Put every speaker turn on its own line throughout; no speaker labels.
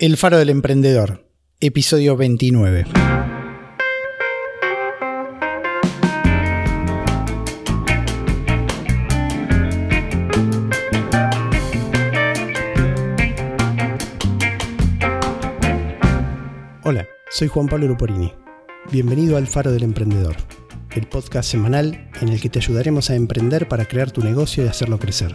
El Faro del Emprendedor, episodio 29. Hola, soy Juan Pablo Luporini. Bienvenido al Faro del Emprendedor, el podcast semanal en el que te ayudaremos a emprender para crear tu negocio y hacerlo crecer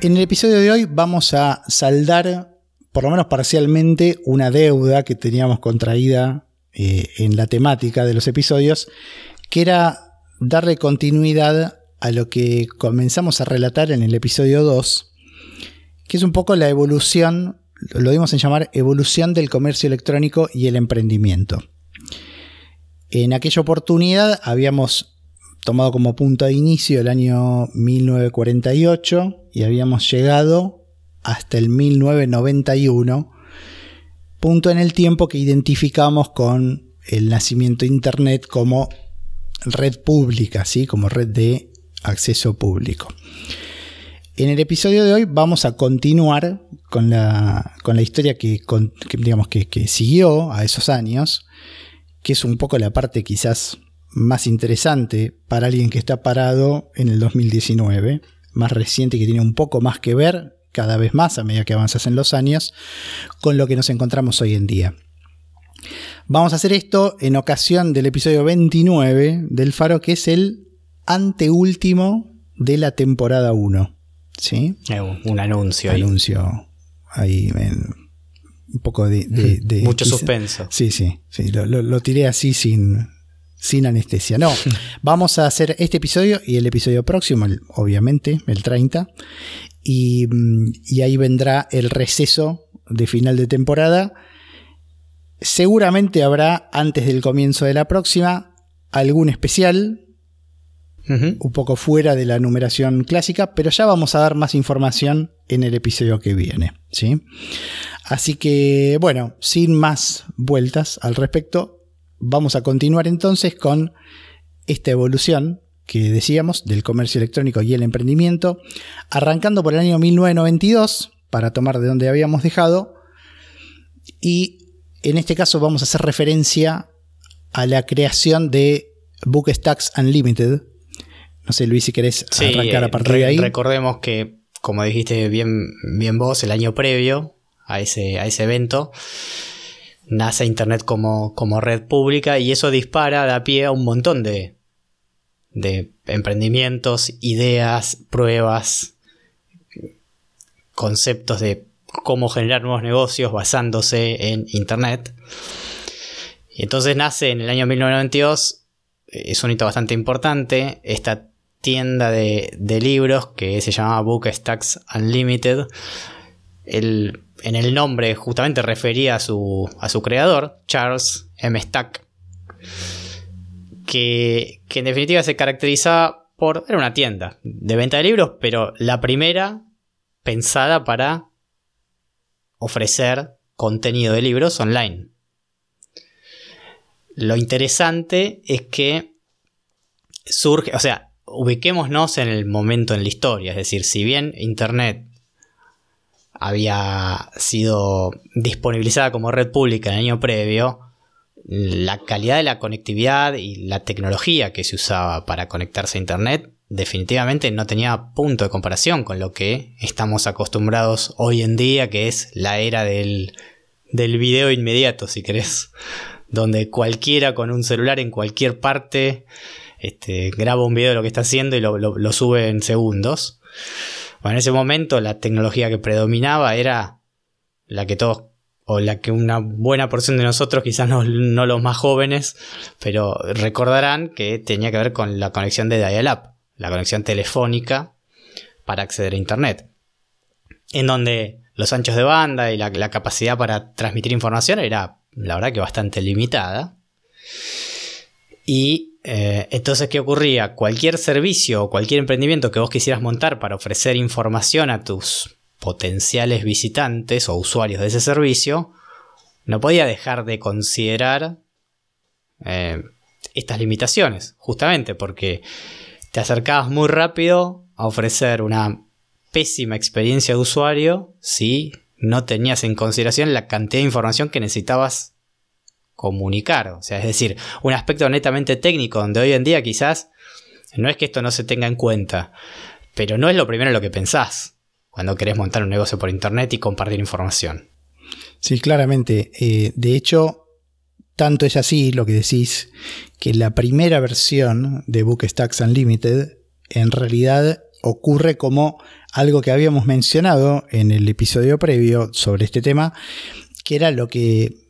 En el episodio de hoy vamos a saldar, por lo menos parcialmente, una deuda que teníamos contraída eh, en la temática de los episodios, que era darle continuidad a lo que comenzamos a relatar en el episodio 2, que es un poco la evolución, lo dimos en llamar evolución del comercio electrónico y el emprendimiento. En aquella oportunidad habíamos tomado como punto de inicio el año 1948 y habíamos llegado hasta el 1991, punto en el tiempo que identificamos con el nacimiento de Internet como red pública, ¿sí? como red de acceso público. En el episodio de hoy vamos a continuar con la, con la historia que, digamos, que, que siguió a esos años, que es un poco la parte quizás más interesante para alguien que está parado en el 2019, más reciente que tiene un poco más que ver cada vez más a medida que avanzas en los años con lo que nos encontramos hoy en día. Vamos a hacer esto en ocasión del episodio 29 del Faro, que es el anteúltimo de la temporada 1. ¿Sí?
Eh, un anuncio.
Anuncio ahí. un poco de...
Mucho suspenso.
Sí, sí, sí. lo tiré así sin, sin anestesia. No, vamos a hacer este episodio y el episodio próximo, obviamente, el 30. Mm, y, ahí vendrá el receso de final de temporada. Seguramente habrá, antes del comienzo de la próxima, algún especial. Un poco fuera de la numeración clásica, pero ya vamos a dar más información en el episodio que viene. ¿sí? Así que, bueno, sin más vueltas al respecto, vamos a continuar entonces con esta evolución que decíamos del comercio electrónico y el emprendimiento, arrancando por el año 1992, para tomar de donde habíamos dejado, y en este caso vamos a hacer referencia a la creación de Bookstacks Unlimited. No sé, Luis, si querés arrancar a partir de ahí.
Recordemos que, como dijiste bien, bien vos, el año previo a ese, a ese evento, nace Internet como, como red pública y eso dispara, da pie a un montón de, de emprendimientos, ideas, pruebas, conceptos de cómo generar nuevos negocios basándose en Internet. Y entonces nace en el año 1992, es un hito bastante importante, esta tienda de, de libros que se llamaba Bookstacks Unlimited. El en el nombre justamente refería a su, a su creador, Charles M. Stack, que, que en definitiva se caracterizaba por... Era una tienda de venta de libros, pero la primera pensada para ofrecer contenido de libros online. Lo interesante es que surge, o sea, ubiquémonos en el momento en la historia, es decir, si bien Internet había sido disponibilizada como red pública en el año previo, la calidad de la conectividad y la tecnología que se usaba para conectarse a Internet definitivamente no tenía punto de comparación con lo que estamos acostumbrados hoy en día, que es la era del, del video inmediato, si querés, donde cualquiera con un celular en cualquier parte este, graba un video de lo que está haciendo y lo, sube en segundos. Bueno, en ese momento la tecnología que predominaba era la que todos, o la que una buena porción de nosotros, quizás no, los más jóvenes, pero recordarán que tenía que ver con la conexión de dial-up, la conexión telefónica para acceder a Internet. En donde los anchos de banda y la, capacidad para transmitir información era, la verdad, que bastante limitada. Y eh, entonces, ¿qué ocurría? Cualquier servicio o cualquier emprendimiento que vos quisieras montar para ofrecer información a tus potenciales visitantes o usuarios de ese servicio, no podía dejar de considerar eh, estas limitaciones, justamente porque te acercabas muy rápido a ofrecer una pésima experiencia de usuario si no tenías en consideración la cantidad de información que necesitabas comunicar. O sea, es decir, un aspecto netamente técnico donde hoy en día quizás no es que esto no se tenga en cuenta, pero no es lo primero en lo que pensás cuando querés montar un negocio por internet y compartir información.
Sí, claramente. Eh, de hecho, tanto es así lo que decís, que la primera versión de Bookstacks Unlimited en realidad ocurre como algo que habíamos mencionado en el episodio previo sobre este tema, que era lo que,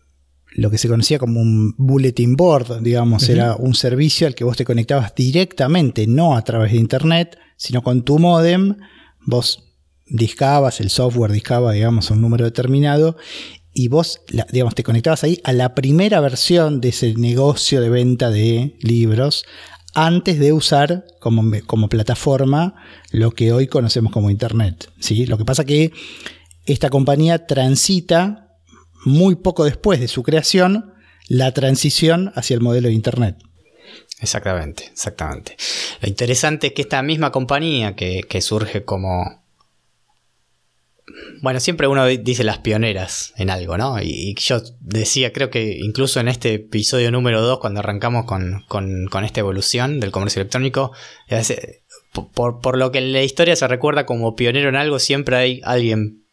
lo que se conocía como un bulletin board, digamos, era un servicio al que vos te conectabas directamente, no a través de internet, sino con tu modem, vos discabas, el software discaba, digamos, un número determinado, y vos, digamos, te conectabas ahí a la primera versión de ese negocio de venta de libros antes de usar como, como plataforma lo que hoy conocemos como Internet. ¿sí? Lo que pasa que esta compañía transita muy poco después de su creación la transición hacia el modelo de Internet.
Exactamente, exactamente. Lo interesante es que esta misma compañía que, que surge como, bueno, siempre uno dice las pioneras en algo, ¿no? Y, yo decía, creo que incluso en este episodio número 2, cuando arrancamos con, esta evolución del comercio electrónico, por, lo que en la historia se recuerda como pionero en algo, siempre hay alguien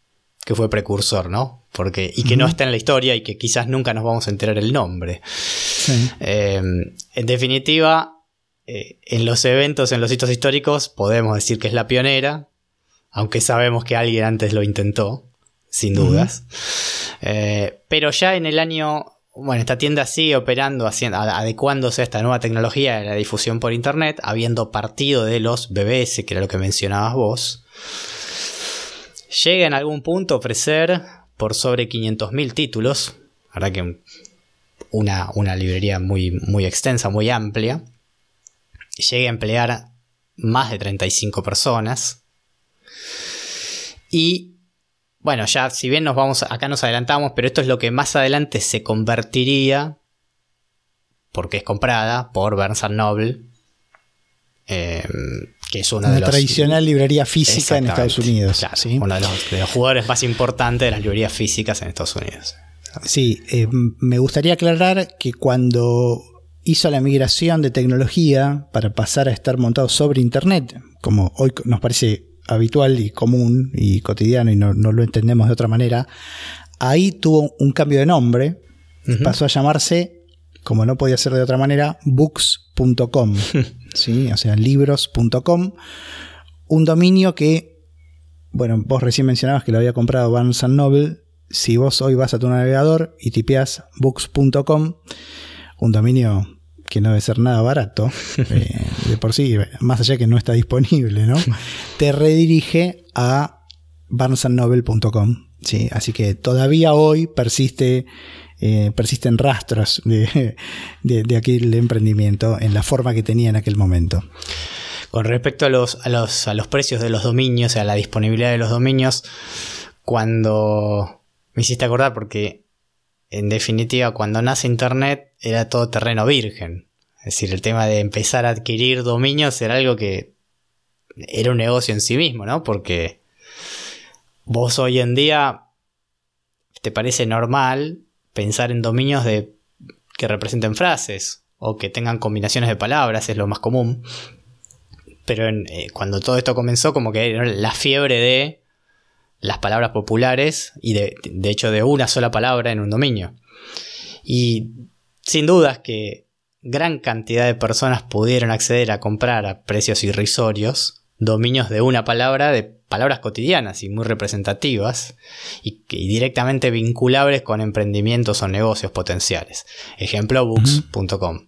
que fue precursor, ¿no? Porque, y que no está en la historia y que quizás nunca nos vamos a enterar el nombre. Em, en definitiva, eh, en los eventos, en los hitos históricos, podemos decir que es la pionera, aunque sabemos que alguien antes lo intentó, sin dudas. Eh, pero ya en el año, bueno, esta tienda sigue operando, haciendo, adecuándose a esta nueva tecnología de la difusión por Internet, habiendo partido de los BBS, que era lo que mencionabas vos. Llega en algún punto a ofrecer por sobre 500.000 títulos, verdad que una, una librería muy, muy extensa, muy amplia. Llega a emplear más de 35 personas y bueno, ya si bien nos vamos, acá nos adelantamos, pero esto es lo que más adelante se convertiría, porque es comprada por Barnes Noble, em, que es una, de
la tradicional librería física en Estados Unidos.
Uno de los, jugadores más importantes de las librerías físicas en Estados Unidos.
Sí, em, me gustaría aclarar que cuando hizo la migración de tecnología para pasar a estar montado sobre Internet, como hoy nos parece habitual y común y cotidiano y no, lo entendemos de otra manera, ahí tuvo un cambio de nombre, pasó a llamarse, como no podía ser de otra manera, books.com, ¿sí? o sea, libros.com, un dominio que, bueno, vos recién mencionabas que lo había comprado Barnes Noble, si vos hoy vas a tu navegador y tipeas books.com, un dominio que no debe ser nada barato, eh, de por sí, más allá que no está disponible, ¿no? Te redirige a barnesandnoble.com. ¿sí? Así que todavía hoy persiste, eh, persisten rastros de, de, aquel emprendimiento en la forma que tenía en aquel momento.
Con respecto a los, a los, a los precios de los dominios, a la disponibilidad de los dominios, cuando me hiciste acordar porque en definitiva, cuando nace Internet era todo terreno virgen. Es decir, el tema de empezar a adquirir dominios era algo que era un negocio en sí mismo, ¿no? Porque vos hoy en día te parece normal pensar en dominios de que representen frases o que tengan combinaciones de palabras, es lo más común. Pero eh, cuando todo esto comenzó, como que era la fiebre de las palabras populares y de, hecho de una sola palabra en un dominio. Y sin dudas que gran cantidad de personas pudieron acceder a comprar a precios irrisorios dominios de una palabra, de palabras cotidianas y muy representativas y, directamente vinculables con emprendimientos o negocios potenciales. Ejemplo, books.com.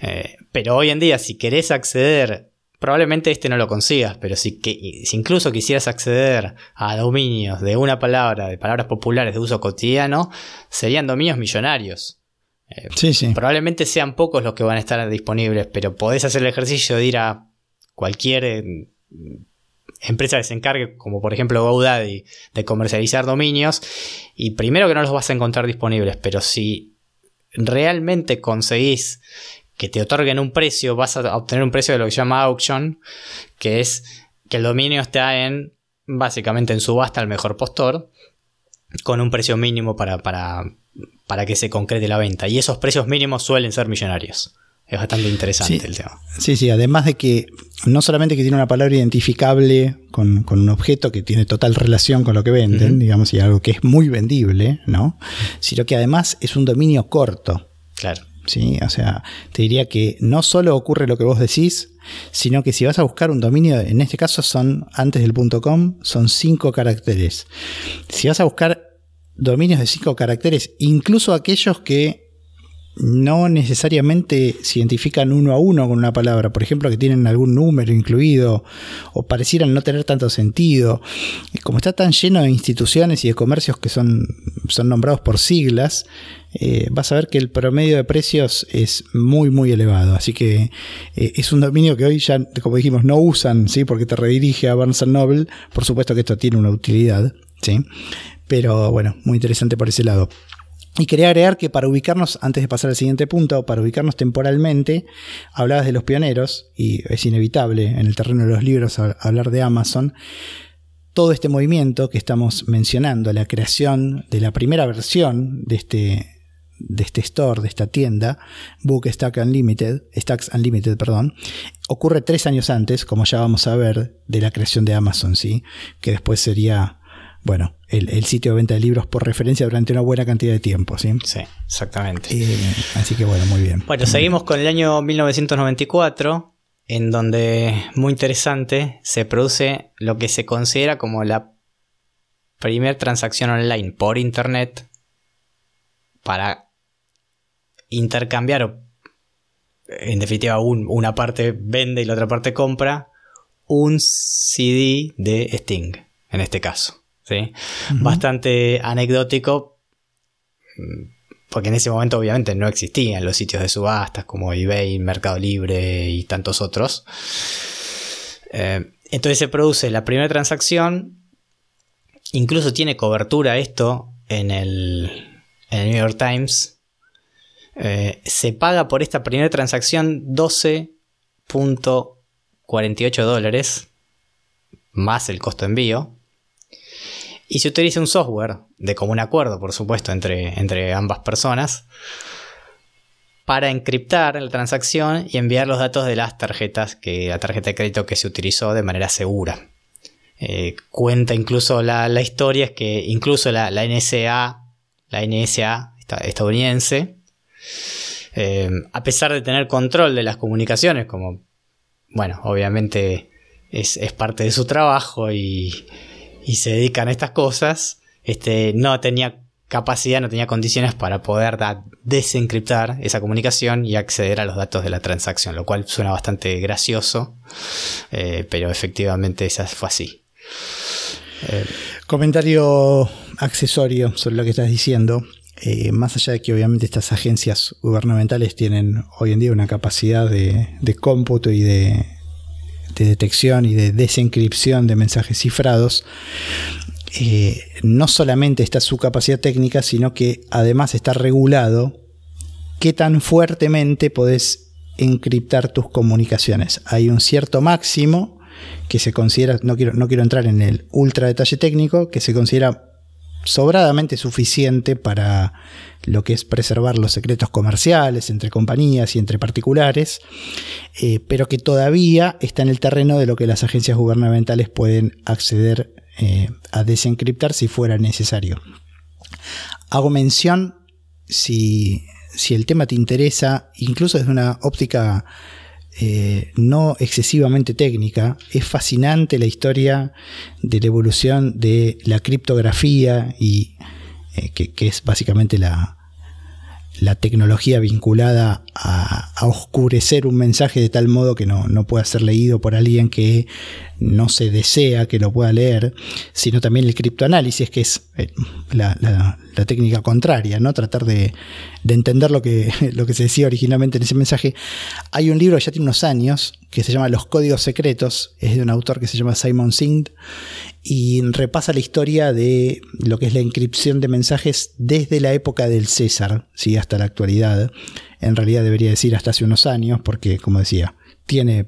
Eh, pero hoy en día, si querés acceder, probablemente este no lo consigas, pero si, que, si incluso quisieras acceder a dominios de una palabra, de palabras populares de uso cotidiano, serían dominios millonarios.
Eh, sí, sí.
Probablemente sean pocos los que van a estar disponibles, pero podés hacer el ejercicio de ir a cualquier eh, empresa que se encargue, como por ejemplo GoDaddy, de comercializar dominios, y primero que no los vas a encontrar disponibles, pero si realmente conseguís que te otorguen un precio, vas a obtener un precio de lo que se llama auction, que es que el dominio está en básicamente en subasta al mejor postor, con un precio mínimo para, para, para que se concrete la venta. Y esos precios mínimos suelen ser millonarios. Es bastante interesante el tema.
Sí, sí, además de que no solamente que tiene una palabra identificable con, un objeto que tiene total relación con lo que venden, digamos, y algo que es muy vendible, ¿no? Sino que además es un dominio corto.
Claro.
Sí, o sea, te diría que no solo ocurre lo que vos decís, sino que si vas a buscar un dominio, en este caso son antes del .com, son cinco caracteres. Si vas a buscar dominios de cinco caracteres, incluso aquellos que no necesariamente se identifican uno a uno con una palabra, por ejemplo, que tienen algún número incluido o parecieran no tener tanto sentido. Como está tan lleno de instituciones y de comercios que son, son nombrados por siglas, eh, vas a ver que el promedio de precios es muy, muy elevado. Así que eh, es un dominio que hoy ya, como dijimos, no usan, ¿sí? porque te redirige a Barnes Noble. Por supuesto que esto tiene una utilidad, ¿sí? pero bueno, muy interesante por ese lado. Y quería agregar que para ubicarnos, antes de pasar al siguiente punto, para ubicarnos temporalmente, hablabas de los pioneros, y es inevitable en el terreno de los libros hablar de Amazon. Todo este movimiento que estamos mencionando, la creación de la primera versión de este, de este store, de esta tienda, Book Stack Unlimited, Stacks Unlimited, perdón, ocurre tres años antes, como ya vamos a ver, de la creación de Amazon, ¿sí? que después sería bueno, el, sitio de venta de libros por referencia durante una buena cantidad de tiempo. Sí,
sí exactamente.
Eh, así que bueno, muy bien.
Bueno, seguimos con el año 1994, en donde, muy interesante, se produce lo que se considera como la primera transacción online por Internet para intercambiar, en definitiva, una parte vende y la otra parte compra, un CD de Sting, en este caso. Bastante anecdótico, porque en ese momento obviamente no existían los sitios de subastas como eBay, Mercado Libre y tantos otros. Eh, entonces se produce la primera transacción, incluso tiene cobertura esto en el, New York Times. Eh, se paga por esta primera transacción 12.48 dólares más el costo de envío. Y se utiliza un software de común acuerdo, por supuesto, entre, entre ambas personas para encriptar la transacción y enviar los datos de las tarjetas, que la tarjeta de crédito que se utilizó de manera segura. Eh, cuenta incluso la, historia, es que incluso la, NSA, la NSA estadounidense, eh, a pesar de tener control de las comunicaciones, como, bueno, obviamente es, es parte de su trabajo y, y se dedican a estas cosas, este, no tenía capacidad, no tenía condiciones para poder desencriptar esa comunicación y acceder a los datos de la transacción, lo cual suena bastante gracioso, eh, pero efectivamente esa fue así.
Eh, Comentario accesorio sobre lo que estás diciendo. Eh, más allá de que obviamente estas agencias gubernamentales tienen hoy en día una capacidad de, de cómputo y de, de detección y de desencripción de mensajes cifrados, eh, no solamente está su capacidad técnica, sino que además está regulado qué tan fuertemente podés encriptar tus comunicaciones. Hay un cierto máximo que se considera, no quiero, no quiero entrar en el ultra detalle técnico, que se considera sobradamente suficiente para lo que es preservar los secretos comerciales entre compañías y entre particulares, eh, pero que todavía está en el terreno de lo que las agencias gubernamentales pueden acceder eh, a desencriptar si fuera necesario. Hago mención, si, si el tema te interesa, incluso desde una óptica eh, no excesivamente técnica, es fascinante la historia de la evolución de la criptografía y eh, que, es básicamente la, tecnología vinculada a, oscurecer un mensaje de tal modo que no, no pueda ser leído por alguien que no se desea que lo pueda leer, sino también el criptoanálisis, que es eh, la, técnica contraria, ¿no? Tratar de, entender lo que, lo que se decía originalmente en ese mensaje. Hay un libro que ya tiene unos años que se llama Los Códigos Secretos, es de un autor que se llama Simon Singh, y repasa la historia de lo que es la inscripción de mensajes desde la época del César, ¿sí? hasta la actualidad. En realidad debería decir hasta hace unos años, porque, como decía, tiene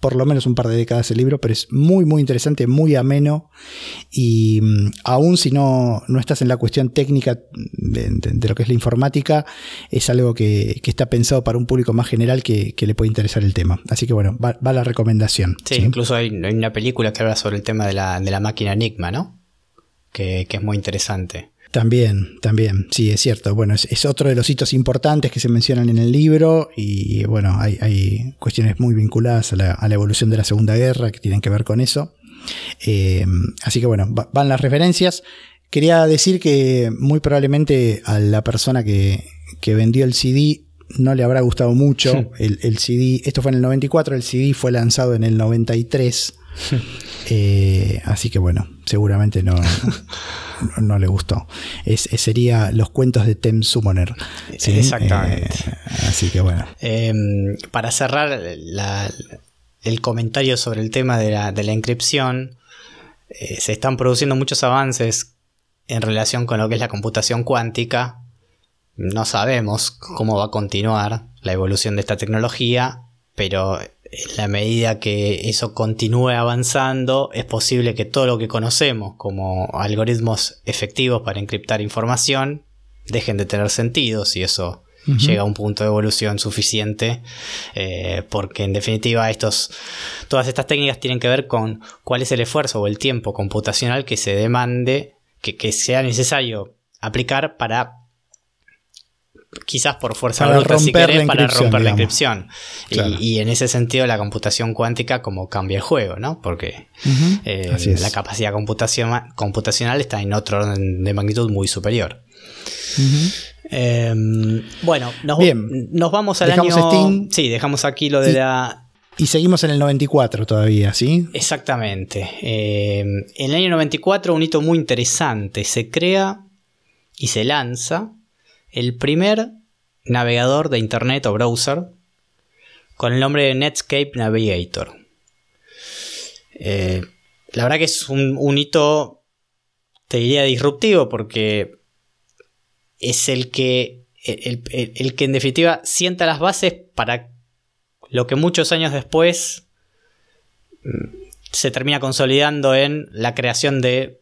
por lo menos un par de décadas el libro, pero es muy, muy interesante, muy ameno. Y mm, aún si no, no estás en la cuestión técnica de, lo que es la informática, es algo que, está pensado para un público más general que, le puede interesar el tema. Así que bueno, va, la recomendación.
Sí, incluso hay, una película que habla sobre el tema de la, de la máquina Enigma, ¿no? que es muy interesante.
También, también, sí, es cierto. Bueno, es, otro de los hitos importantes que se mencionan en el libro y bueno, hay, cuestiones muy vinculadas a la, evolución de la Segunda Guerra que tienen que ver con eso. Eh, así que bueno, van las referencias. Quería decir que muy probablemente a la persona que, vendió el CD no le habrá gustado mucho. El, el, CD, esto fue en el 94, el CD fue lanzado en el 93. Eh, así que bueno, seguramente no, no, le gustó. Es, sería los cuentos de Tem Summoner.
Exactamente.
Eh, así que bueno.
Em, para cerrar el comentario sobre el tema de la, de la inscripción, eh, se están produciendo muchos avances en relación con lo que es la computación cuántica. No sabemos cómo va a continuar la evolución de esta tecnología, pero en la medida que eso continúe avanzando, es posible que todo lo que conocemos como algoritmos efectivos para encriptar información dejen de tener sentido si eso llega a un punto de evolución suficiente, eh, porque en definitiva estos, todas estas técnicas tienen que ver con cuál es el esfuerzo o el tiempo computacional que se demande, que sea necesario aplicar para quizás por fuerza bruta si querés, para romper la inscripción. Y, en ese sentido la computación cuántica como cambia el juego, ¿no? Porque eh, la capacidad computacional está en otro orden de magnitud muy superior. Em, bueno, nos, nos, vamos al año... Sí, dejamos aquí lo de la...
Y seguimos en el 94 todavía, ¿sí?
Exactamente. Em, en el año 94 un hito muy interesante. Se crea y se lanza el primer navegador de Internet o browser con el nombre de Netscape Navigator. Eh, la verdad que es un, hito, te diría, disruptivo porque es el que, el, que en definitiva sienta las bases para lo que muchos años después mm, se termina consolidando en la creación de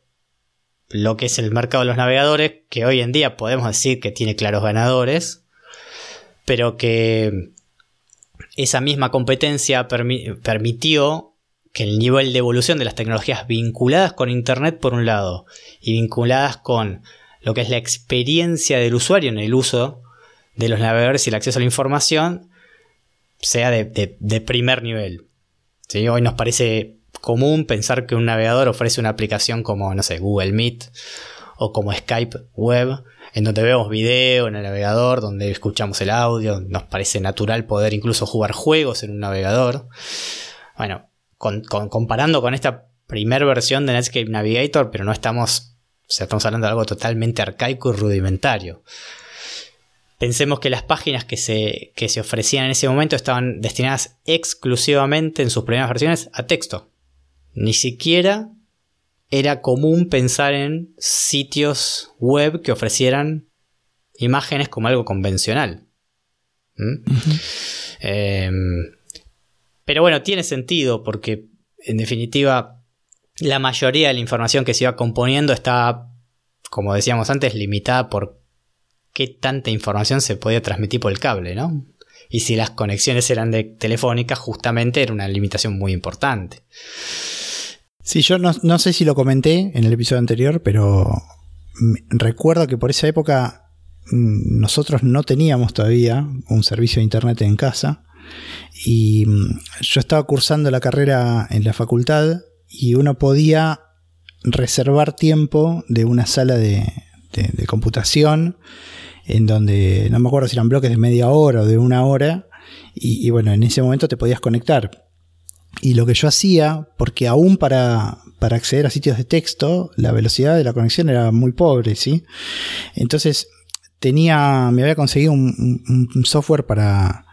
lo que es el mercado de los navegadores, que hoy en día podemos decir que tiene claros ganadores, pero que esa misma competencia permitió que el nivel de evolución de las tecnologías vinculadas con Internet por un lado y vinculadas con lo que es la experiencia del usuario en el uso de los navegadores y el acceso a la información sea de, primer nivel. Hoy nos parece común pensar que un navegador ofrece una aplicación como, no sé, Google Meet o como Skype Web, en donde vemos video en el navegador, donde escuchamos el audio, nos parece natural poder incluso jugar juegos en un navegador. Bueno, comparando con esta primera versión de Netscape Navigator, pero no estamos, o sea, estamos hablando de algo totalmente arcaico y rudimentario. Pensemos que las páginas que se, que se ofrecían en ese momento estaban destinadas exclusivamente en sus primeras versiones a texto. Ni siquiera era común pensar en sitios web que ofrecieran imágenes como algo convencional. ¿Mm? Em, pero bueno, tiene sentido porque en definitiva la mayoría de la información que se iba componiendo está, como decíamos antes, limitada por qué tanta información se podía transmitir por el cable, ¿no? Y si las conexiones eran de telefónicas, justamente era una limitación muy importante.
Sí, yo no, sé si lo comenté en el episodio anterior, pero recuerdo que por esa época mm, nosotros no teníamos todavía un servicio de internet en casa y mm, yo estaba cursando la carrera en la facultad y uno podía reservar tiempo de una sala de, computación en donde no me acuerdo si eran bloques de media hora o de una hora y, bueno, en ese momento te podías conectar. Y lo que yo hacía, porque aún para, para acceder a sitios de texto, la velocidad de la conexión era muy pobre, ¿sí? Entonces tenía, me había conseguido un, software para,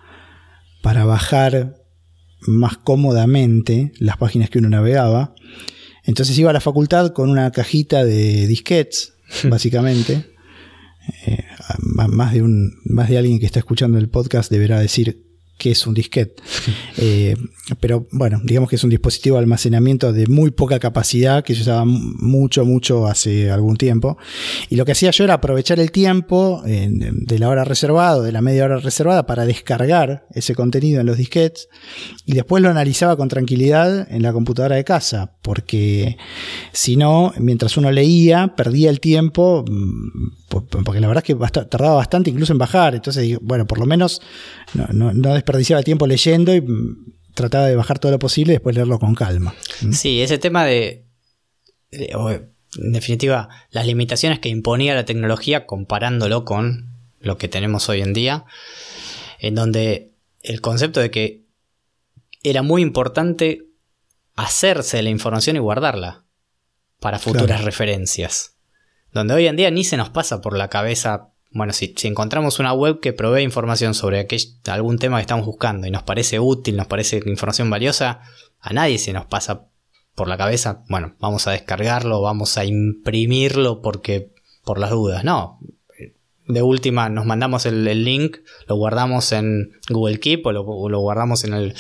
para bajar más cómodamente las páginas que uno navegaba. Entonces iba a la facultad con una cajita de disquets, básicamente. Eh, más, de un, más de alguien que está escuchando el podcast deberá decir que es un disquete. Eh, pero bueno, digamos que es un dispositivo de almacenamiento de muy poca capacidad que yo usaba mucho, mucho hace algún tiempo. Y lo que hacía yo era aprovechar el tiempo de la hora reservada, de la media hora reservada, para descargar ese contenido en los disquetes y después lo analizaba con tranquilidad en la computadora de casa, porque si no, mientras uno leía, perdía el tiempo, mm, porque la verdad es que tardaba bastante incluso en bajar. Entonces, bueno, por lo menos no, no desperdiciaba tiempo leyendo y mm, trataba de bajar todo lo posible y después leerlo con calma.
¿Mm? Sí, ese tema de, en definitiva, las limitaciones que imponía la tecnología comparándolo con lo que tenemos hoy en día, en donde el concepto de que era muy importante hacerse la información y guardarla para futuras referencias. Donde hoy en día ni se nos pasa por la cabeza bueno, si, encontramos una web que provee información sobre algún tema que estamos buscando y nos parece útil, nos parece información valiosa, a nadie se nos pasa por la cabeza, bueno, vamos a descargarlo, vamos a imprimirlo porque por las dudas. No, de última nos mandamos el, link, lo guardamos en Google Keep o lo, guardamos en, el,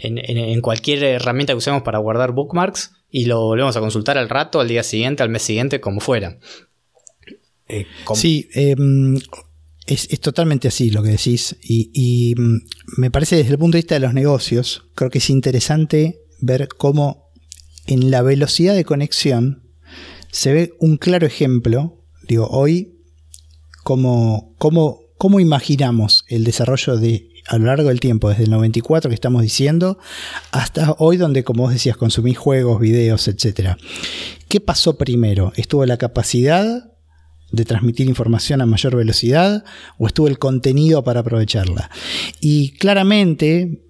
en, cualquier herramienta que usemos para guardar bookmarks y lo volvemos a consultar al rato, al día siguiente, al mes siguiente, como fuera.
Eh, sí, em, es, totalmente así lo que decís. Y, mm, me parece desde el punto de vista de los negocios, creo que es interesante ver cómo en la velocidad de conexión se ve un claro ejemplo. Digo, hoy, cómo, cómo, cómo imaginamos el desarrollo de a lo largo del tiempo, desde el 94 que estamos diciendo, hasta hoy donde, como vos decías, consumís juegos, videos, etc. ¿Qué pasó primero? ¿Estuvo la capacidad de transmitir información a mayor velocidad o estuvo el contenido para aprovecharla. Y claramente,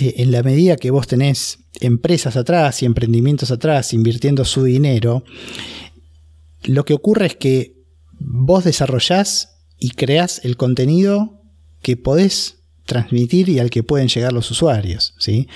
eh, en la medida que vos tenés empresas atrás y emprendimientos atrás invirtiendo su dinero, lo que ocurre es que vos desarrollás y creás el contenido que podés transmitir y al que pueden llegar los usuarios. ¿sí?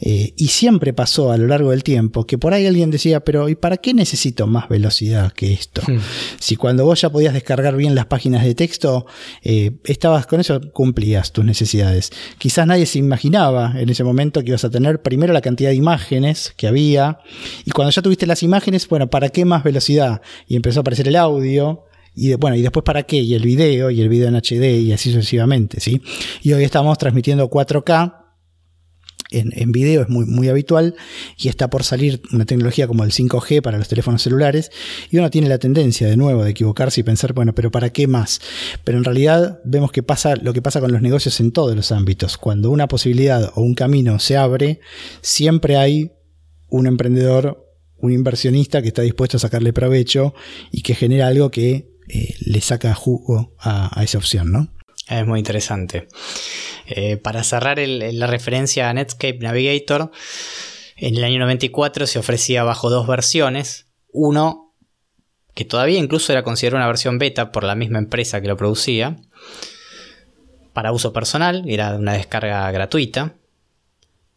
Eh, y siempre pasó a lo largo del tiempo que por ahí alguien decía, pero ¿y para qué necesito más velocidad que esto? Hmm. Si cuando vos ya podías descargar bien las páginas de texto, eh, estabas con eso, cumplías tus necesidades. Quizás nadie se imaginaba en ese momento que ibas a tener primero la cantidad de imágenes que había, y cuando ya tuviste las imágenes, bueno, ¿para qué más velocidad? Y empezó a aparecer el audio, y bueno, y después para qué, y el video, y el video en HD, y así sucesivamente, ¿sí? Y hoy estamos transmitiendo 4K. En, en, video es muy, muy habitual y está por salir una tecnología como el 5G para los teléfonos celulares y uno tiene la tendencia de nuevo de equivocarse y pensar, bueno, pero ¿para qué más? Pero en realidad vemos que pasa lo que pasa con los negocios en todos los ámbitos. Cuando una posibilidad o un camino se abre, siempre hay un emprendedor, un inversionista que está dispuesto a sacarle provecho y que genera algo que eh, le saca jugo a, esa opción, ¿no?
Es muy interesante. Eh, para cerrar la referencia a Netscape Navigator, en el año 94 se ofrecía bajo dos versiones. Uno, que todavía incluso era considerado una versión beta por la misma empresa que lo producía, para uso personal, era una descarga gratuita.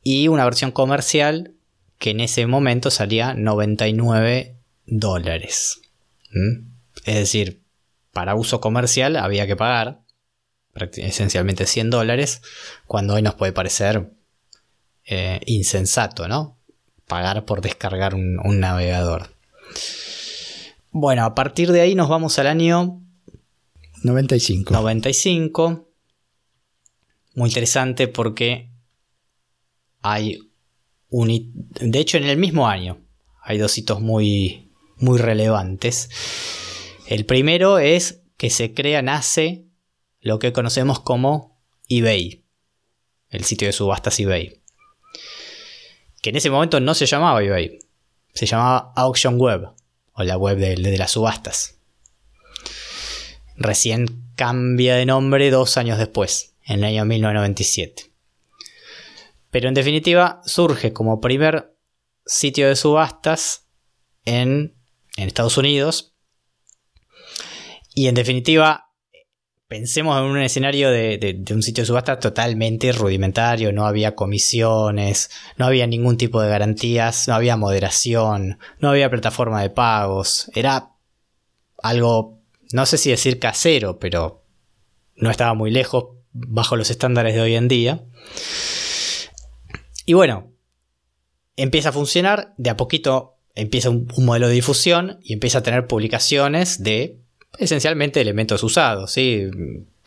Y una versión comercial que en ese momento salía 99 dólares. ¿Mm? Es decir, para uso comercial había que pagar esencialmente 100 dólares, cuando hoy nos puede parecer eh, insensato, ¿no? Pagar por descargar un, navegador. Bueno, a partir de ahí nos vamos al año
95.
95. Muy interesante porque hay un... De hecho, en el mismo año hay dos hitos muy, muy relevantes. El primero es que se crea, nace lo que conocemos como eBay, el sitio de subastas eBay. Que en ese momento no se llamaba eBay, se llamaba Auction Web, o la web de, las subastas. Recién cambia de nombre dos años después, en el año 1997. Pero en definitiva surge como primer sitio de subastas en, Estados Unidos. Y en definitiva, pensemos en un escenario de, un sitio de subastas totalmente rudimentario, no había comisiones, no había ningún tipo de garantías, no había moderación, no había plataforma de pagos, era algo, no sé si decir casero, pero no estaba muy lejos bajo los estándares de hoy en día. Y bueno, empieza a funcionar, de a poquito empieza un, modelo de difusión y empieza a tener publicaciones de esencialmente elementos usados, ¿sí?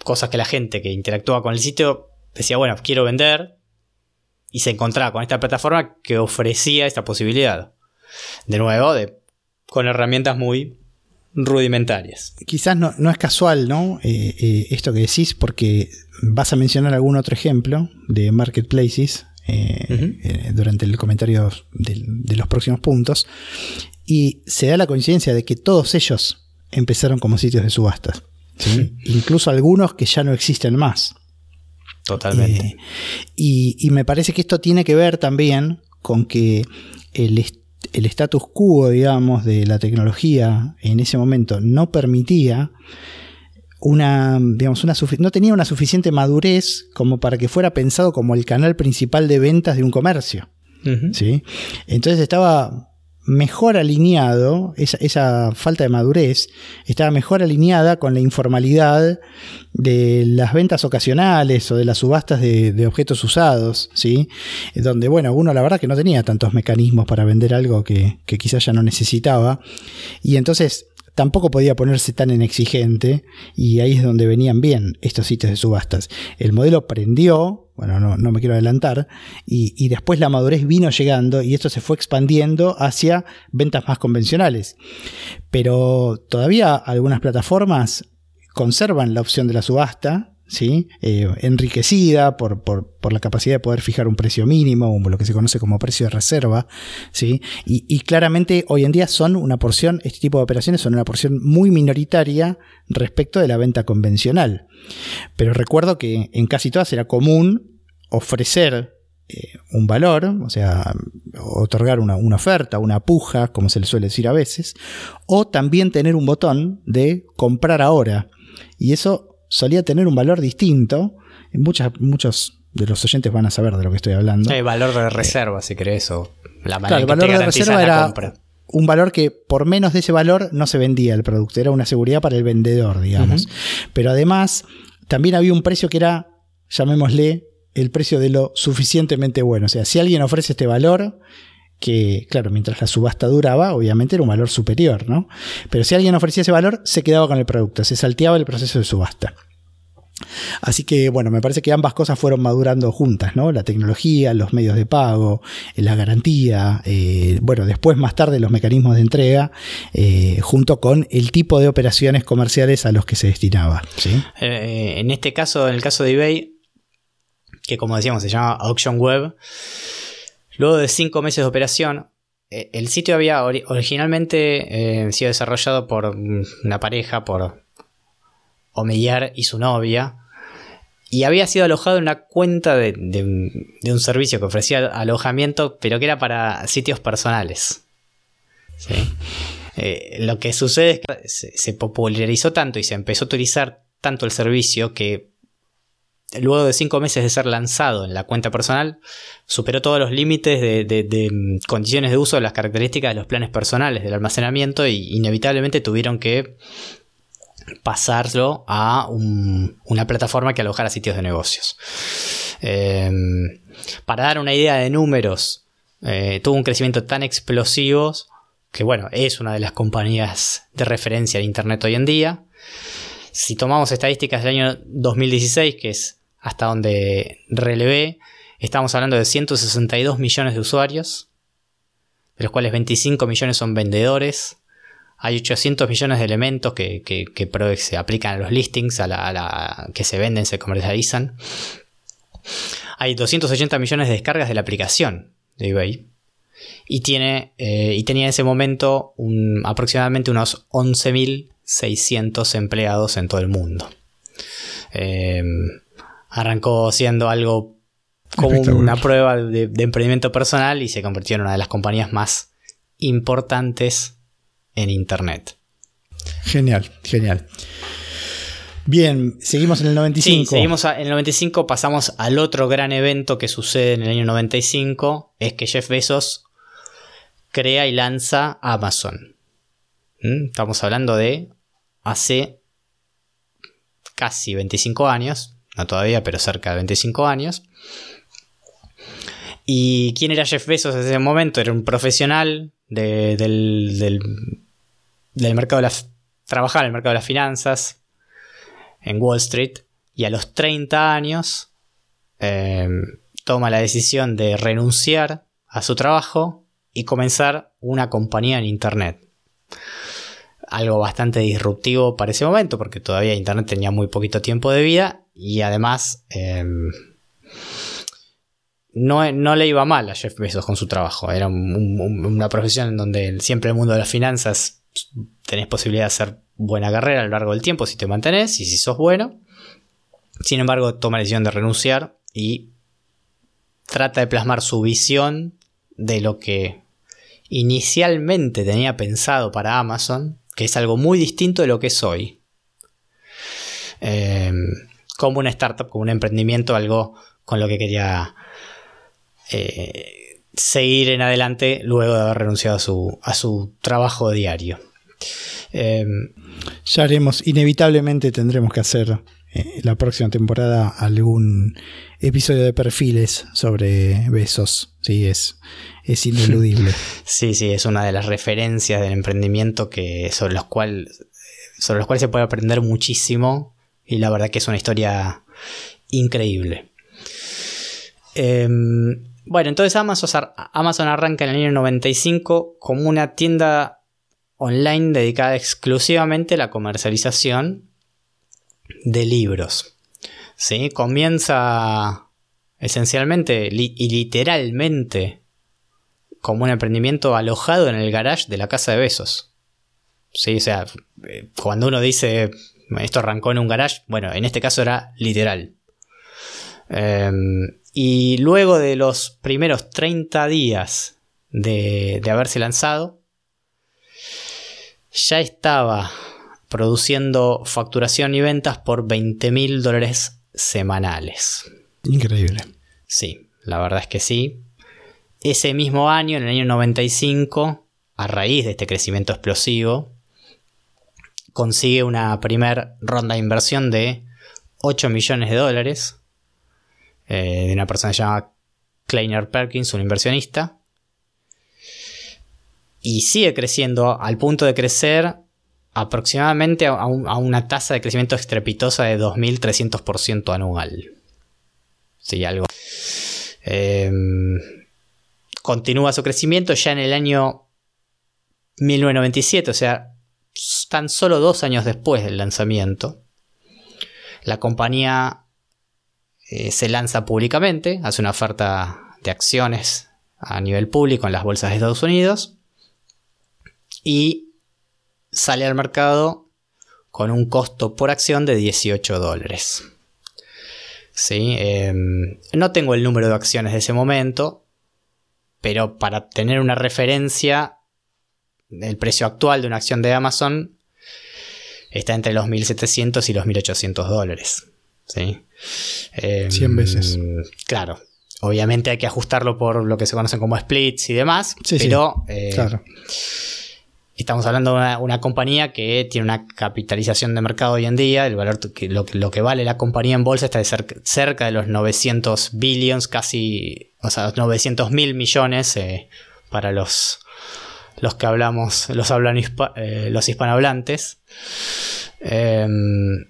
cosas que la gente que interactúa con el sitio decía, bueno, quiero vender, y se encontraba con esta plataforma que ofrecía esta posibilidad. De nuevo, de, con herramientas muy rudimentarias.
Quizás no, es casual, ¿no? Eh, eh, esto que decís, porque vas a mencionar algún otro ejemplo de marketplaces eh, durante el comentario de, los próximos puntos. Y se da la coincidencia de que todos ellos empezaron como sitios de subastas. Incluso algunos que ya no existen más.
Totalmente.
Eh, y, me parece que esto tiene que ver también con que el, el status quo, digamos, de la tecnología en ese momento no permitía una, digamos, una no tenía una suficiente madurez como para que fuera pensado como el canal principal de ventas de un comercio. ¿sí? Entonces estaba mejor alineado, esa, falta de madurez, estaba mejor alineada con la informalidad de las ventas ocasionales o de las subastas de, objetos usados, ¿sí? Donde, bueno, uno la verdad que no tenía tantos mecanismos para vender algo que, que quizás ya no necesitaba. Y entonces tampoco podía ponerse tan en exigente y ahí es donde venían bien estos sitios de subastas. El modelo prendió, bueno, no, me quiero adelantar, y, después la madurez vino llegando y esto se fue expandiendo hacia ventas más convencionales. Pero todavía algunas plataformas conservan la opción de la subasta, ¿sí? Eh, enriquecida por, la capacidad de poder fijar un precio mínimo, lo que se conoce como precio de reserva. ¿sí? Y, claramente hoy en día son una porción, este tipo de operaciones son una porción muy minoritaria respecto de la venta convencional. Pero recuerdo que en casi todas era común ofrecer eh, un valor, o sea, otorgar una, una, oferta, una puja, como se le suele decir a veces, o también tener un botón de comprar ahora. Y eso solía tener un valor distinto. Muchas, muchos de los oyentes van a saber de lo que estoy hablando.
El valor de reserva, si querés, o
la manera el valor de reserva era un valor que por menos de ese valor no se vendía el producto, era una seguridad para el vendedor, digamos. Pero además, también había un precio que era, llamémosle, el precio de lo suficientemente bueno. O sea, si alguien ofrece este valor, que, claro, mientras la subasta duraba, obviamente era un valor superior, ¿no? Pero si alguien ofrecía ese valor, se quedaba con el producto, se salteaba el proceso de subasta. Así que, bueno, me parece que ambas cosas fueron madurando juntas, ¿no? La tecnología, los medios de pago, eh, la garantía, eh, bueno, después más tarde los mecanismos de entrega, eh, junto con el tipo de operaciones comerciales a los que se destinaba. ¿sí?
en este caso, en el caso de eBay, que como decíamos se llama Auction Web, Luego de cinco meses de operación, eh, el sitio había originalmente eh, sido desarrollado por una pareja, por Omeyer y su novia, y había sido alojado en una cuenta de, un servicio que ofrecía alojamiento, pero que era para sitios personales. Eh, lo que sucede es que se popularizó tanto y se empezó a utilizar tanto el servicio que luego de cinco meses de ser lanzado en la cuenta personal, superó todos los límites de, mm, condiciones de uso de las características de los planes personales del almacenamiento y inevitablemente tuvieron que pasarlo a una plataforma que alojara sitios de negocios. Em, para dar una idea de números, eh, tuvo un crecimiento tan explosivo que bueno, es una de las compañías de referencia de Internet hoy en día. Si tomamos estadísticas del año 2016, que es hasta donde relevé, estamos hablando de 162 millones de usuarios, de los cuales 25 millones son vendedores, hay 800 millones de elementos que, se aplican a los listings, a la, que se venden, se comercializan. Hay 280 millones de descargas de la aplicación de eBay. Y, tiene, eh, y tenía en ese momento aproximadamente unos 11.600 empleados en todo el mundo. Eh, arrancó siendo algo como una prueba de, emprendimiento personal y se convirtió en una de las compañías más importantes en Internet.
Genial, genial. Bien, seguimos en el 95.
Sí, seguimos en el 95, pasamos al otro gran evento que sucede en el año 95, es que Jeff Bezos crea y lanza Amazon. ¿Mm? Estamos hablando de hace casi 25 años, no todavía, pero cerca de 25 años. ¿Y quién era Jeff Bezos en ese momento? Era un profesional del, del, mercado de las... Trabajar en el mercado de las finanzas en Wall Street y a los 30 años em, toma la decisión de renunciar a su trabajo y comenzar una compañía en Internet. Algo bastante disruptivo para ese momento porque todavía Internet tenía muy poquito tiempo de vida y además em, no, le iba mal a Jeff Bezos con su trabajo. Era una profesión en donde siempre el mundo de las finanzas tenés posibilidad de hacer buena carrera a lo largo del tiempo si te mantenés y si sos bueno. Sin embargo, toma la decisión de renunciar y trata de plasmar su visión de lo que inicialmente tenía pensado para Amazon, que es algo muy distinto de lo que es hoy. Eh, como una startup, como un emprendimiento, algo con lo que quería eh, seguir en adelante luego de haber renunciado a su, a su trabajo diario.
Em, ya haremos, inevitablemente tendremos que hacer eh, la próxima temporada algún episodio de perfiles sobre besos. Sí, es, es ineludible.
sí, sí, es una de las referencias del emprendimiento que, sobre, los cual, sobre los cuales se puede aprender muchísimo. Y la verdad que es una historia increíble. Em, bueno, entonces Amazon, Amazon arranca en el año 95 como una tienda online dedicada exclusivamente a la comercialización de libros. ¿Sí? Comienza esencialmente y literalmente como un emprendimiento alojado en el garage de la casa de Besos. Sí, o sea, eh, cuando uno dice esto arrancó en un garage, bueno, en este caso era literal. Em, y luego de los primeros 30 días de, haberse lanzado, ya estaba produciendo facturación y ventas por 20 mil dólares semanales.
Increíble.
Sí, la verdad es que sí. Ese mismo año, en el año 95, a raíz de este crecimiento explosivo, consigue una primera ronda de inversión de 8 millones de dólares eh, de una persona llamada Kleiner Perkins, un inversionista. Y sigue creciendo al punto de crecer aproximadamente a, una tasa de crecimiento estrepitosa de 2.300% anual. Sí, algo. Em, continúa su crecimiento ya en el año 1997, o sea, tan solo dos años después del lanzamiento. La compañía eh, se lanza públicamente, hace una oferta de acciones a nivel público en las bolsas de Estados Unidos y sale al mercado con un costo por acción de 18 dólares. Em, no tengo el número de acciones de ese momento, pero para tener una referencia, el precio actual de una acción de Amazon está entre los 1.700 y los 1.800 dólares. ¿sí?
100 em, veces.
Claro. Obviamente hay que ajustarlo por lo que se conocen como splits y demás. pero eh, estamos hablando de una, compañía que tiene una capitalización de mercado hoy en día. El valor que, lo, que vale la compañía en bolsa está de cerca, de los 900 billions, casi, o sea, 900 mil millones eh, para los, los que hablamos, los hablan eh, los hispanohablantes. Em,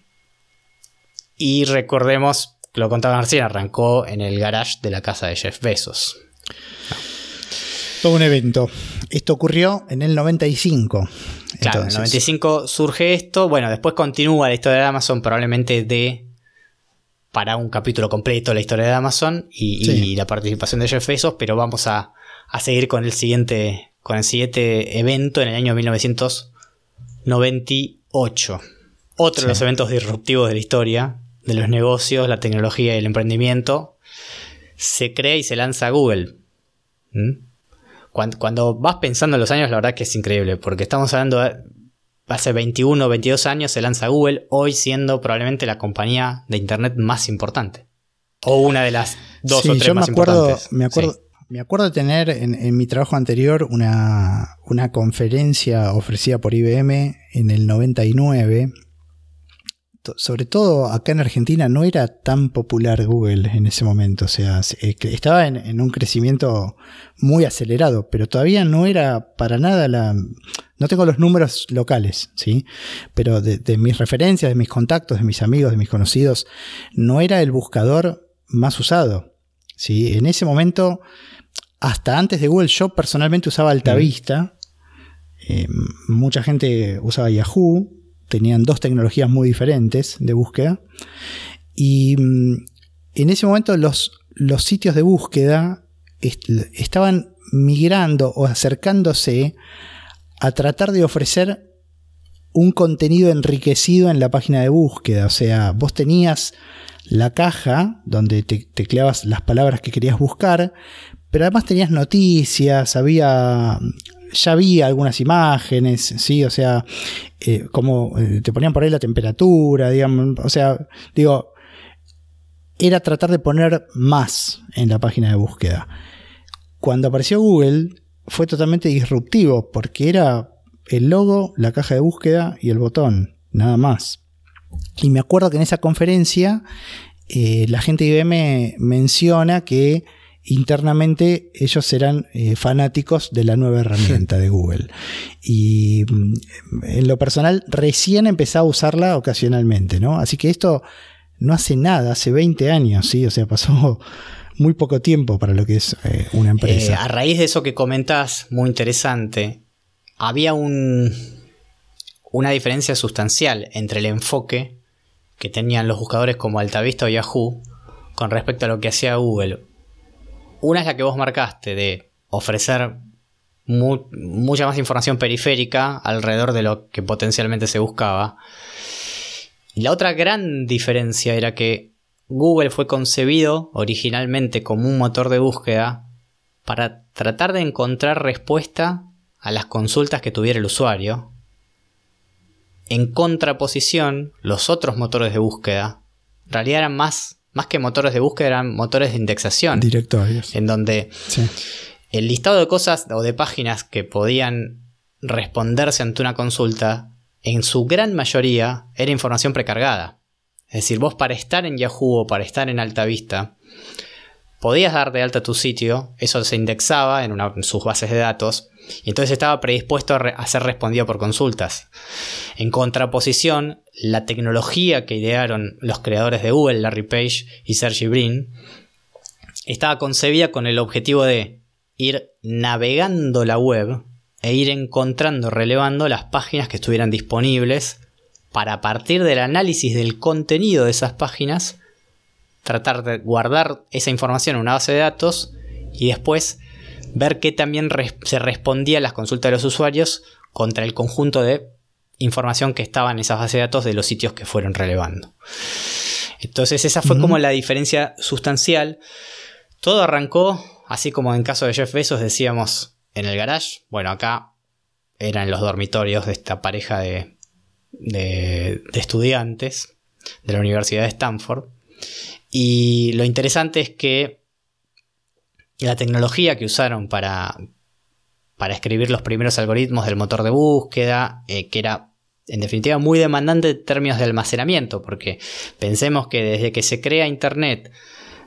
y recordemos, lo contaba recién, arrancó en el garage de la casa de Jeff Bezos.
Todo un evento. Esto ocurrió en el 95.
Claro, en el 95 surge esto. Bueno, después continúa la historia de Amazon, probablemente de para un capítulo completo la historia de Amazon y, la participación de Jeff Bezos, pero vamos a, seguir con el siguiente con el siguiente evento en el año 1998. Otro de los eventos disruptivos de la historia, de los negocios, la tecnología y el emprendimiento, se crea y se lanza Google. ¿Mm? Cuando, vas pensando en los años, la verdad que es increíble, porque estamos hablando de hace 21 o 22 años se lanza Google, hoy siendo probablemente la compañía de Internet más importante. O una de las dos o tres yo más
me acuerdo,
importantes.
Me acuerdo, me acuerdo de tener en, mi trabajo anterior una, una conferencia ofrecida por IBM en el 99 sobre todo acá en Argentina, no era tan popular Google en ese momento. O sea, eh, estaba en, un crecimiento muy acelerado, pero todavía no era para nada la. No tengo los números locales, ¿sí? Pero de, mis referencias, de mis contactos, de mis amigos, de mis conocidos, no era el buscador más usado. ¿sí? En ese momento, hasta antes de Google, yo personalmente usaba Altavista. Eh, mucha gente usaba Yahoo, tenían dos tecnologías muy diferentes de búsqueda. Y mm, en ese momento los, los sitios de búsqueda estaban migrando o acercándose a tratar de ofrecer un contenido enriquecido en la página de búsqueda. O sea, vos tenías la caja donde te tecleabas las palabras que querías buscar, pero además tenías noticias, había ya vi algunas imágenes, ¿sí? O sea, eh, como eh, te ponían por ahí la temperatura, digamos, o sea, digo, era tratar de poner más en la página de búsqueda. Cuando apareció Google fue totalmente disruptivo porque era el logo, la caja de búsqueda y el botón, nada más. Y me acuerdo que en esa conferencia eh, la gente de IBM menciona que internamente ellos eran eh, fanáticos de la nueva herramienta de Google. Y mm, en lo personal recién empecé a usarla ocasionalmente, ¿no? Así que esto no hace nada, hace 20 años, ¿sí? O sea, pasó muy poco tiempo para lo que es eh, una empresa.
Eh, a raíz de eso que comentas, muy interesante, había un, una diferencia sustancial entre el enfoque que tenían los buscadores como Altavista o Yahoo con respecto a lo que hacía Google. Una es la que vos marcaste de ofrecer mucha más información periférica alrededor de lo que potencialmente se buscaba. Y la otra gran diferencia era que Google fue concebido originalmente como un motor de búsqueda para tratar de encontrar respuesta a las consultas que tuviera el usuario. En contraposición, los otros motores de búsqueda en realidad eran más más que motores de búsqueda, eran motores de indexación.
Directorios.
En donde el listado de cosas o de páginas que podían responderse ante una consulta, en su gran mayoría era información precargada. Es decir, vos para estar en Yahoo o para estar en Altavista, podías dar de alta tu sitio, eso se indexaba en, una, en sus bases de datos, y entonces estaba predispuesto a, ser respondido por consultas. En contraposición, la tecnología que idearon los creadores de Google, Larry Page y Sergey Brin, estaba concebida con el objetivo de ir navegando la web e ir encontrando, relevando las páginas que estuvieran disponibles para a partir del análisis del contenido de esas páginas tratar de guardar esa información en una base de datos y después ver qué también se respondía a las consultas de los usuarios contra el conjunto de información que estaba en esas bases de datos de los sitios que fueron relevando. Entonces esa fue como la diferencia sustancial. Todo arrancó, así como en caso de Jeff Bezos decíamos, en el garage. Bueno, acá eran los dormitorios de esta pareja de, de, de estudiantes de la Universidad de Stanford. Y lo interesante es que la tecnología que usaron para, para escribir los primeros algoritmos del motor de búsqueda, eh, que era en definitiva muy demandante en términos de almacenamiento, porque pensemos que desde que se crea Internet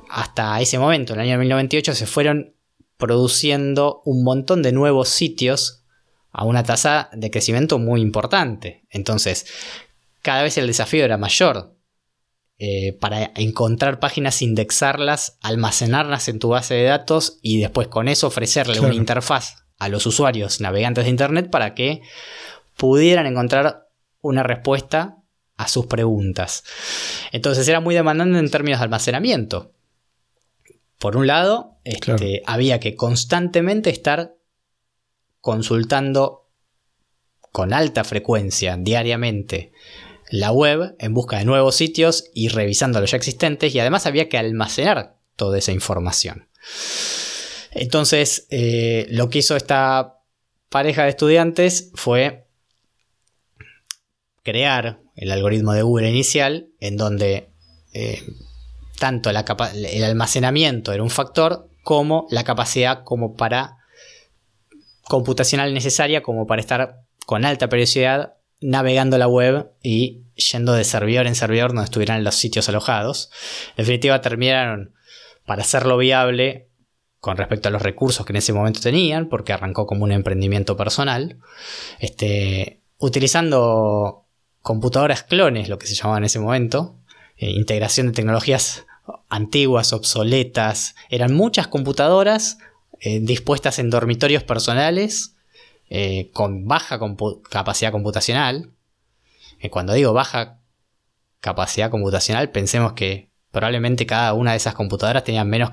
hasta ese momento, en el año 1998, se fueron produciendo un montón de nuevos sitios a una tasa de crecimiento muy importante. Entonces, cada vez el desafío era mayor eh, para encontrar páginas, indexarlas, almacenarlas en tu base de datos y después con eso ofrecerle una interfaz a los usuarios navegantes de Internet para que pudieran encontrar una respuesta a sus preguntas. Entonces era muy demandante en términos de almacenamiento. Por un lado, este, había que constantemente estar consultando con alta frecuencia, diariamente, la web en busca de nuevos sitios y revisando los ya existentes y además había que almacenar toda esa información. Entonces, eh, lo que hizo esta pareja de estudiantes fue crear el algoritmo de Google inicial en donde eh, tanto el almacenamiento era un factor como la capacidad como para computacional necesaria como para estar con alta periodicidad navegando la web y yendo de servidor en servidor donde estuvieran los sitios alojados. En definitiva, terminaron, para hacerlo viable con respecto a los recursos que en ese momento tenían, porque arrancó como un emprendimiento personal, este, utilizando computadoras clones, lo que se llamaba en ese momento, eh, integración de tecnologías antiguas, obsoletas, eran muchas computadoras eh, dispuestas en dormitorios personales eh, con baja capacidad computacional. Cuando digo baja capacidad computacional, pensemos que probablemente cada una de esas computadoras tenía menos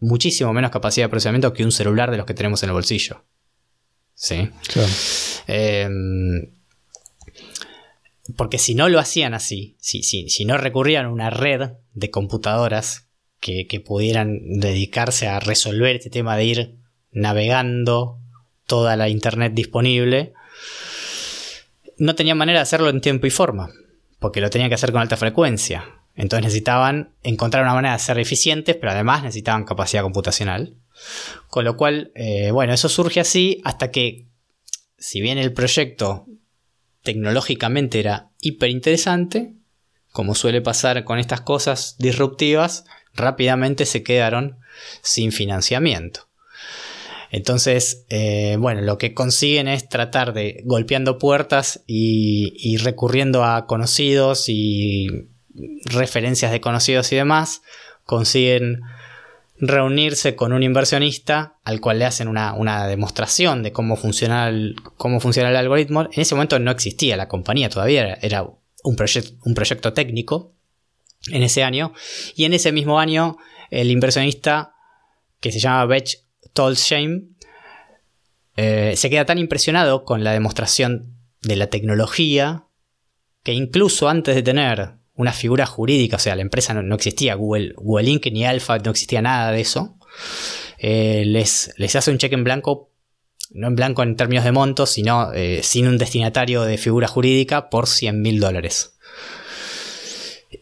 muchísimo menos capacidad de procesamiento que un celular de los que tenemos en el bolsillo. ¿Sí? Em, porque si no lo hacían así, si, si, no recurrían a una red de computadoras que, que, pudieran dedicarse a resolver este tema de ir navegando toda la internet disponible, no tenían manera de hacerlo en tiempo y forma, porque lo tenían que hacer con alta frecuencia. Entonces necesitaban encontrar una manera de ser eficientes, pero además necesitaban capacidad computacional. Con lo cual, eh, bueno, eso surge así hasta que, si bien el proyecto tecnológicamente era hiper interesante, como suele pasar con estas cosas disruptivas, rápidamente se quedaron sin financiamiento. Entonces, eh, bueno, lo que consiguen es tratar de golpeando puertas y, recurriendo a conocidos y referencias de conocidos y demás, consiguen reunirse con un inversionista al cual le hacen una, demostración de cómo funciona, el, cómo funciona el algoritmo. En ese momento no existía la compañía todavía, era, un, un proyecto técnico en ese año. Y en ese mismo año el inversionista que se llama Betch Tolsheim, eh, se queda tan impresionado con la demostración de la tecnología que incluso antes de tener una figura jurídica, o sea, la empresa no, existía, Google, Google Inc. ni Alpha, no existía nada de eso, eh, les, les, hace un cheque en blanco, no en blanco en términos de monto, sino eh, sin un destinatario de figura jurídica por 100 mil dólares.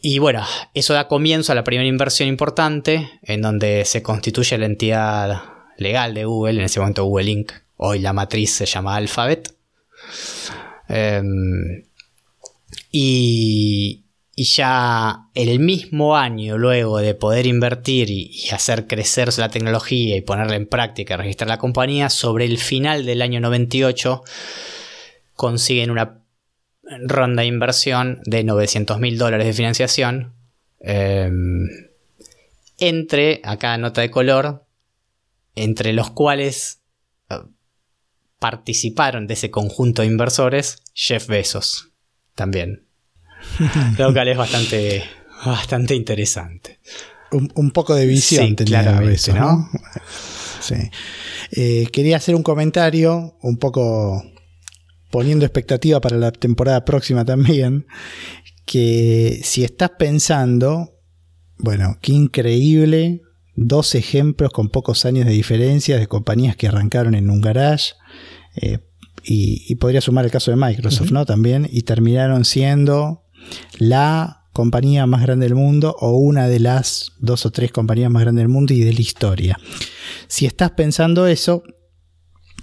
Y bueno, eso da comienzo a la primera inversión importante, en donde se constituye la entidad legal de Google, en ese momento Google Inc. Hoy la matriz se llama Alphabet. Em, y, ya el mismo año, luego de poder invertir y, hacer crecer la tecnología y ponerla en práctica, registrar la compañía, sobre el final del año 98 consiguen una ronda de inversión de 900 mil dólares de financiación. Em, entre, acá nota de color, entre los cuales eh, participaron de ese conjunto de inversores Jeff Bezos también. Lo cual es bastante, bastante interesante.
Un, poco de visión tenía Bezos, ¿no? Sí. Eh, quería hacer un comentario un poco poniendo expectativa para la temporada próxima también, que si estás pensando, bueno, qué increíble dos ejemplos con pocos años de diferencia de compañías que arrancaron en un garage. Eh, y, podría sumar el caso de Microsoft, ¿no? También, y terminaron siendo la compañía más grande del mundo o una de las dos o tres compañías más grandes del mundo y de la historia. Si estás pensando eso,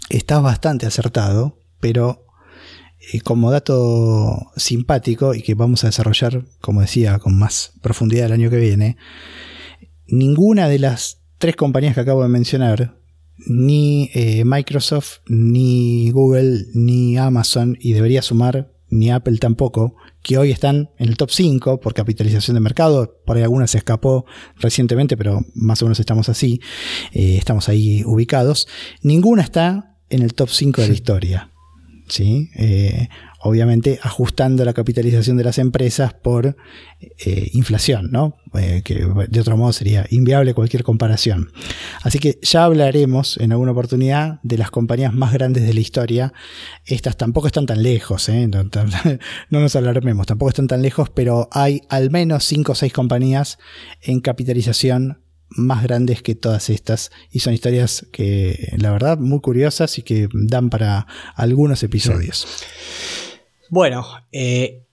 estás bastante acertado, pero eh, como dato simpático y que vamos a desarrollar, como decía, con más profundidad el año que viene, ninguna de las tres compañías que acabo de mencionar, ni eh, Microsoft, ni Google, ni Amazon, y debería sumar ni Apple tampoco, que hoy están en el top 5 por capitalización de mercado. Por ahí alguna se escapó recientemente, pero más o menos estamos así. Eh, estamos ahí ubicados. Ninguna está en el top 5 de la historia. ¿sí? Eh, obviamente ajustando la capitalización de las empresas por eh, inflación, ¿no? Eh, que de otro modo sería inviable cualquier comparación. Así que ya hablaremos en alguna oportunidad de las compañías más grandes de la historia. Estas tampoco están tan lejos, no, no, nos alarmemos, tampoco están tan lejos, pero hay al menos 5 o 6 compañías en capitalización más grandes que todas estas y son historias que la verdad muy curiosas y que dan para algunos episodios.
Bueno, eh,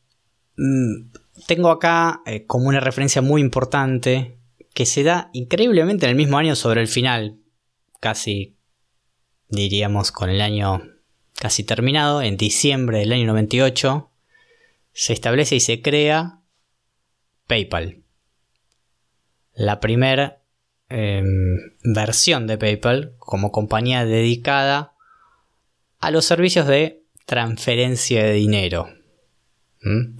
mm, tengo acá eh, como una referencia muy importante que se da increíblemente en el mismo año sobre el final, casi diríamos con el año casi terminado, en diciembre del año 98, se establece y se crea PayPal. La primera Em, versión de PayPal como compañía dedicada a los servicios de transferencia de dinero. ¿Mm?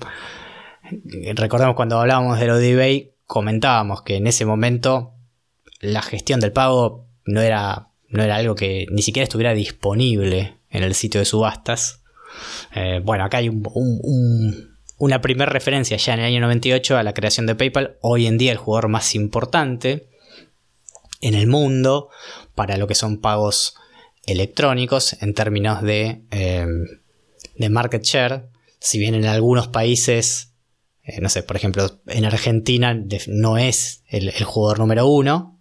Recordemos cuando hablábamos de lo de eBay, comentábamos que en ese momento la gestión del pago no era, no era algo que ni siquiera estuviera disponible en el sitio de subastas. Eh, bueno, acá hay una primera referencia ya en el año 98 a la creación de PayPal, hoy en día el jugador más importante en el mundo para lo que son pagos electrónicos en términos de, em, de market share. Si bien en algunos países, eh, no sé, por ejemplo, en Argentina no es el, jugador número uno,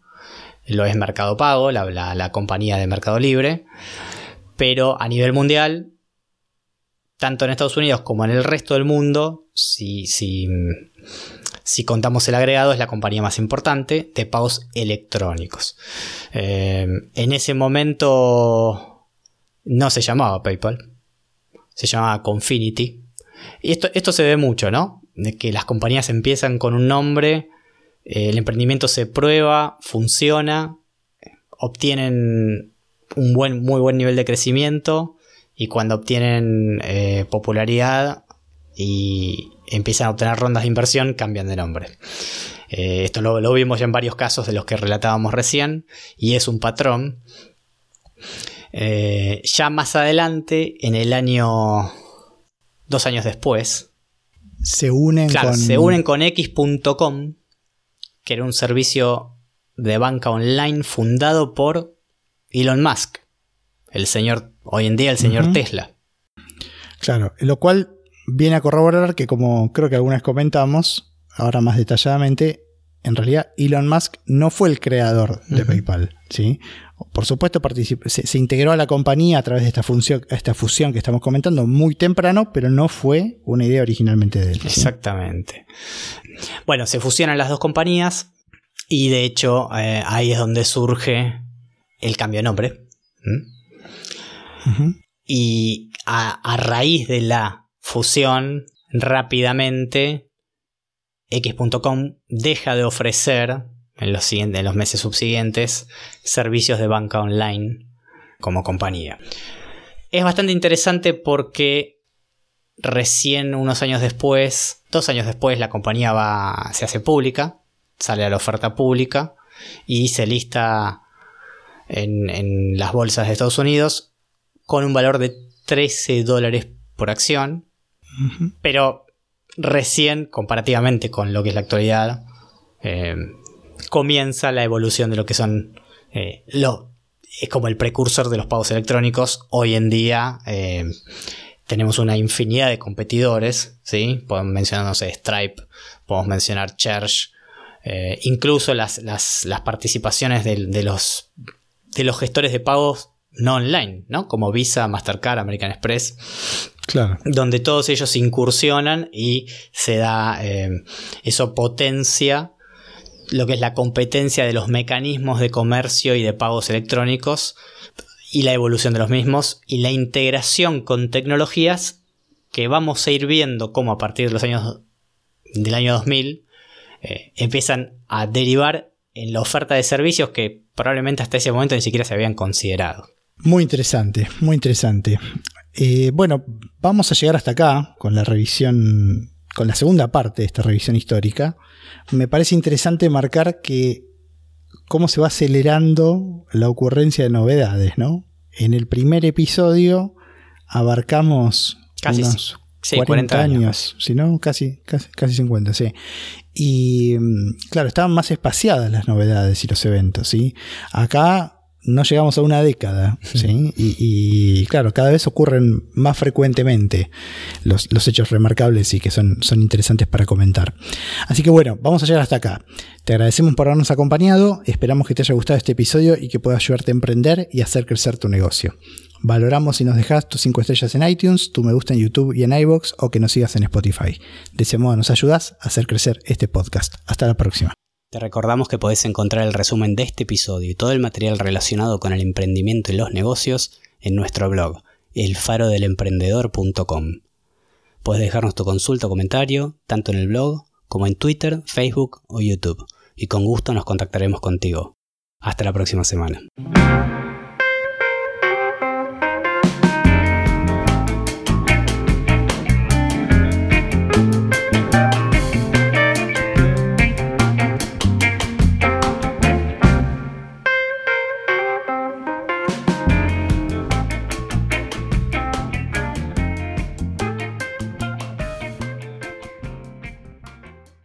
lo es Mercado Pago, la, compañía de Mercado Libre, pero a nivel mundial, tanto en Estados Unidos como en el resto del mundo, si, si si contamos el agregado, es la compañía más importante de pagos electrónicos. Eh, en ese momento no se llamaba PayPal, se llamaba Confinity. Y esto, esto se ve mucho, ¿no? De que las compañías empiezan con un nombre, eh, el emprendimiento se prueba, funciona, obtienen un buen, muy buen nivel de crecimiento y cuando obtienen eh, popularidad y empiezan a obtener rondas de inversión, cambian de nombre. Eh, esto lo, vimos ya en varios casos de los que relatábamos recién y es un patrón. Eh, ya más adelante, en el año... dos años después,
se unen
con... Se unen con X.com, que era un servicio de banca online fundado por Elon Musk, el señor, hoy en día el señor Tesla.
Claro, lo cual viene a corroborar que como creo que algunas comentamos, ahora más detalladamente, en realidad Elon Musk no fue el creador de PayPal. ¿sí? Por supuesto, se, se, integró a la compañía a través de esta, función, esta fusión que estamos comentando muy temprano, pero no fue una idea originalmente de él.
Exactamente. Bueno, se fusionan las dos compañías y de hecho eh, ahí es donde surge el cambio de nombre. Y a raíz de la fusión, rápidamente X.com deja de ofrecer en los, en los meses subsiguientes servicios de banca online como compañía. Es bastante interesante porque recién unos años después, dos años después, la compañía va, se hace pública, sale a la oferta pública y se lista en, en las bolsas de Estados Unidos con un valor de 13 dólares por acción pero recién, comparativamente con lo que es la actualidad, eh, comienza la evolución de lo que son eh, es como el precursor de los pagos electrónicos. Hoy en día eh, tenemos una infinidad de competidores, ¿sí? Podemos mencionar, no Stripe, podemos mencionar Church, incluso las, participaciones de, los, de los gestores de pagos no online, ¿no? Como Visa, Mastercard, American Express.
Claro.
Donde todos ellos incursionan y se da, eh, eso potencia lo que es la competencia de los mecanismos de comercio y de pagos electrónicos y la evolución de los mismos y la integración con tecnologías que vamos a ir viendo cómo a partir de los años del año 2000 eh, empiezan a derivar en la oferta de servicios que probablemente hasta ese momento ni siquiera se habían considerado.
Muy interesante, muy interesante. Eh, bueno, vamos a llegar hasta acá con la revisión, con la segunda parte de esta revisión histórica. Me parece interesante marcar que cómo se va acelerando la ocurrencia de novedades, ¿no? En el primer episodio abarcamos
Casi
unos
sí,
40,
40
años,
años.
si no, casi, casi, casi 50, sí. Y mm, claro, estaban más espaciadas las novedades y los eventos, ¿sí? Acá no llegamos a una década, ¿sí? Y, y, claro, cada vez ocurren más frecuentemente los, los hechos remarcables y que son, son interesantes para comentar. Así que bueno, vamos a llegar hasta acá. Te agradecemos por habernos acompañado, esperamos que te haya gustado este episodio y que pueda ayudarte a emprender y hacer crecer tu negocio. Valoramos si nos dejas tus 5 estrellas en iTunes, tu me gusta en YouTube y en iBox o que nos sigas en Spotify. De ese modo nos ayudas a hacer crecer este podcast. Hasta la próxima.
Te recordamos que podés encontrar el resumen de este episodio y todo el material relacionado con el emprendimiento y los negocios en nuestro blog, elfarodelemprendedor.com. Puedes dejarnos tu consulta o comentario tanto en el blog como en Twitter, Facebook o YouTube, y con gusto nos contactaremos contigo. Hasta la próxima semana.